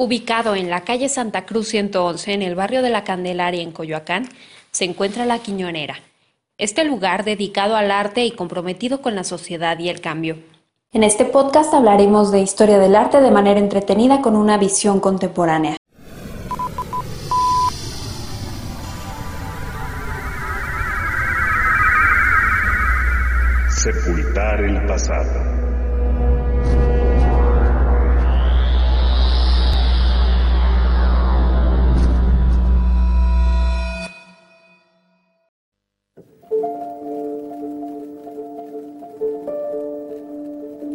Ubicado en la calle Santa Cruz 111, en el barrio de la Candelaria, en Coyoacán, se encuentra La Quiñonera. Este lugar dedicado al arte y comprometido con la sociedad y el cambio. En este podcast hablaremos de historia del arte de manera entretenida con una visión contemporánea. Sepultar el pasado.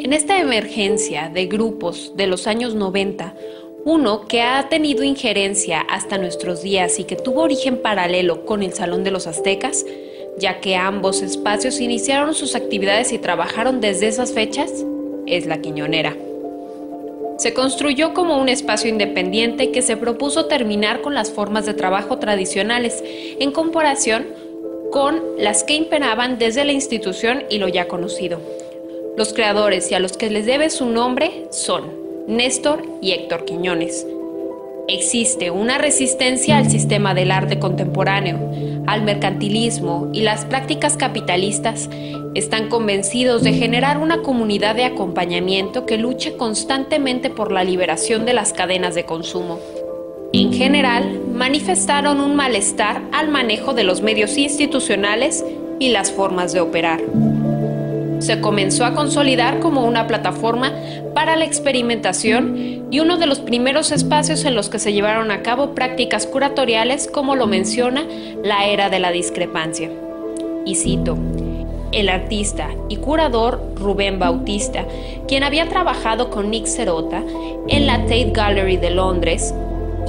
En esta emergencia de grupos de los años 90, uno que ha tenido injerencia hasta nuestros días y que tuvo origen paralelo con el Salón de los Aztecas, ya que ambos espacios iniciaron sus actividades y trabajaron desde esas fechas, es la Quiñonera. Se construyó como un espacio independiente que se propuso terminar con las formas de trabajo tradicionales en comparación con las que imperaban desde la institución y lo ya conocido, los creadores y a los que les debe su nombre son Néstor y Héctor Quiñones. Existe una resistencia al sistema del arte contemporáneo, al mercantilismo y las prácticas capitalistas. Están convencidos de generar una comunidad de acompañamiento que luche constantemente por la liberación de las cadenas de consumo. En general, manifestaron un malestar al manejo de los medios institucionales y las formas de operar se comenzó a consolidar como una plataforma para la experimentación y uno de los primeros espacios en los que se llevaron a cabo prácticas curatoriales como lo menciona la era de la discrepancia. Y cito, el artista y curador Rubén Bautista, quien había trabajado con Nick Serota en la Tate Gallery de Londres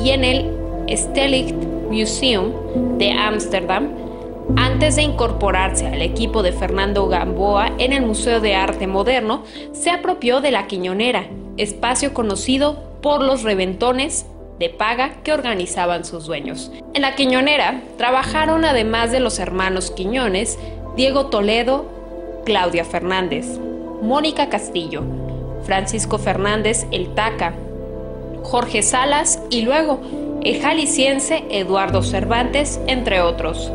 y en el Stedelijk Museum de Ámsterdam, antes de incorporarse al equipo de Fernando Gamboa en el Museo de Arte Moderno, se apropió de la Quiñonera, espacio conocido por los reventones de paga que organizaban sus dueños. En la Quiñonera trabajaron además de los hermanos Quiñones, Diego Toledo, Claudia Fernández, Mónica Castillo, Francisco Fernández El Taca, Jorge Salas y luego el jalisciense Eduardo Cervantes, entre otros.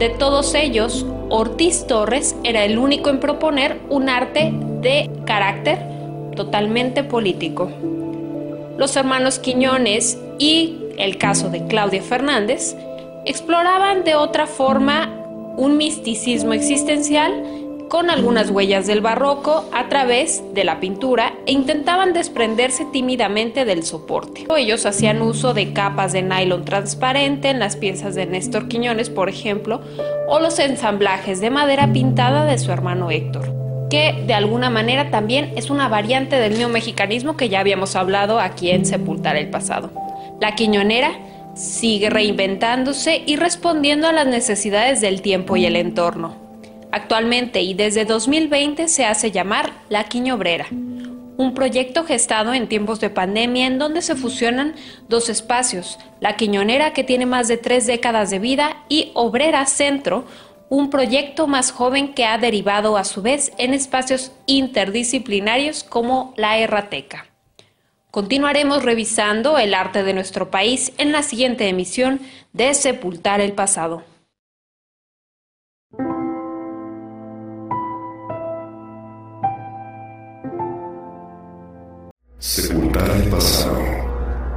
De todos ellos, Ortiz Torres era el único en proponer un arte de carácter totalmente político. Los hermanos Quiñones y el caso de Claudia Fernández exploraban de otra forma un misticismo existencial con algunas huellas del barroco a través de la pintura e intentaban desprenderse tímidamente del soporte. Ellos hacían uso de capas de nylon transparente en las piezas de Néstor Quiñones, por ejemplo, o los ensamblajes de madera pintada de su hermano Héctor que de alguna manera también es una variante del neomexicanismo que ya habíamos hablado aquí en Sepultar el Pasado. La quiñonera sigue reinventándose y respondiendo a las necesidades del tiempo y el entorno. Actualmente y desde 2020 se hace llamar La Quiñobrera, un proyecto gestado en tiempos de pandemia en donde se fusionan dos espacios, La Quiñonera que tiene más de tres décadas de vida y Obrera Centro, un proyecto más joven que ha derivado a su vez en espacios interdisciplinarios como la Errateca. Continuaremos revisando el arte de nuestro país en la siguiente emisión de Sepultar el Pasado. Sepultar el pasado.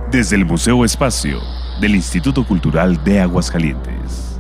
Desde el Museo Espacio del Instituto Cultural de Aguascalientes.